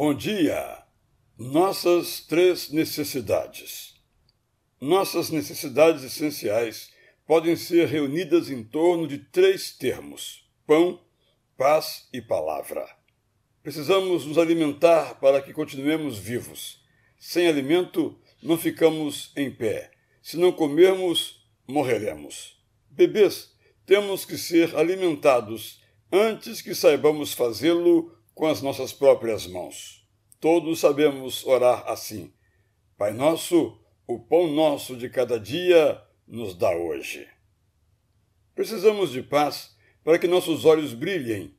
Bom dia! Nossas três necessidades. Nossas necessidades essenciais podem ser reunidas em torno de três termos: pão, paz e palavra. Precisamos nos alimentar para que continuemos vivos. Sem alimento, não ficamos em pé. Se não comermos, morreremos. Bebês, temos que ser alimentados antes que saibamos fazê-lo com as nossas próprias mãos. Todos sabemos orar assim: Pai nosso, o pão nosso de cada dia nos dá hoje. Precisamos de paz para que nossos olhos brilhem,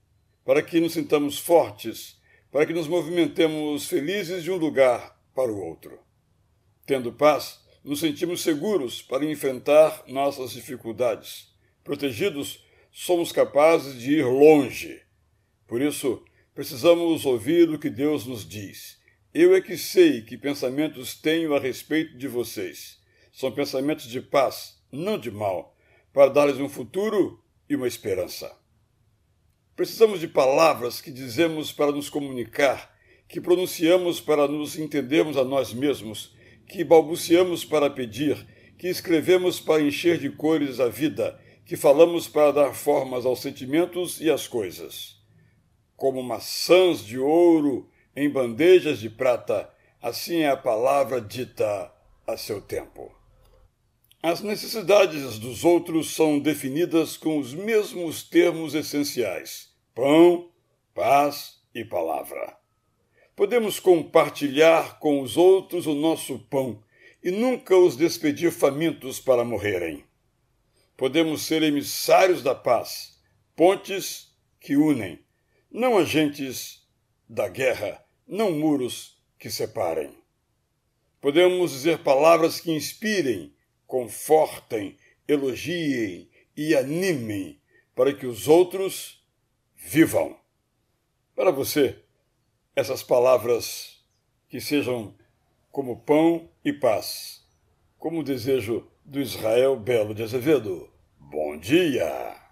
para que nos sintamos fortes, para que nos movimentemos felizes de um lugar para o outro. Tendo paz, nos sentimos seguros para enfrentar nossas dificuldades. Protegidos, somos capazes de ir longe. Por isso, Precisamos ouvir o que Deus nos diz. Eu é que sei que pensamentos tenho a respeito de vocês. São pensamentos de paz, não de mal, para dar-lhes um futuro e uma esperança. Precisamos de palavras que dizemos para nos comunicar, que pronunciamos para nos entendermos a nós mesmos, que balbuciamos para pedir, que escrevemos para encher de cores a vida, que falamos para dar formas aos sentimentos e às coisas como maçãs de ouro em bandejas de prata, assim é a palavra dita a seu tempo. As necessidades dos outros são definidas com os mesmos termos essenciais: pão, paz e palavra. Podemos compartilhar com os outros o nosso pão e nunca os despedir famintos para morrerem. Podemos ser emissários da paz, pontes que unem não agentes da guerra, não muros que separem. Podemos dizer palavras que inspirem, confortem, elogiem e animem para que os outros vivam. Para você, essas palavras que sejam como pão e paz, como o desejo do Israel Belo de Azevedo. Bom dia!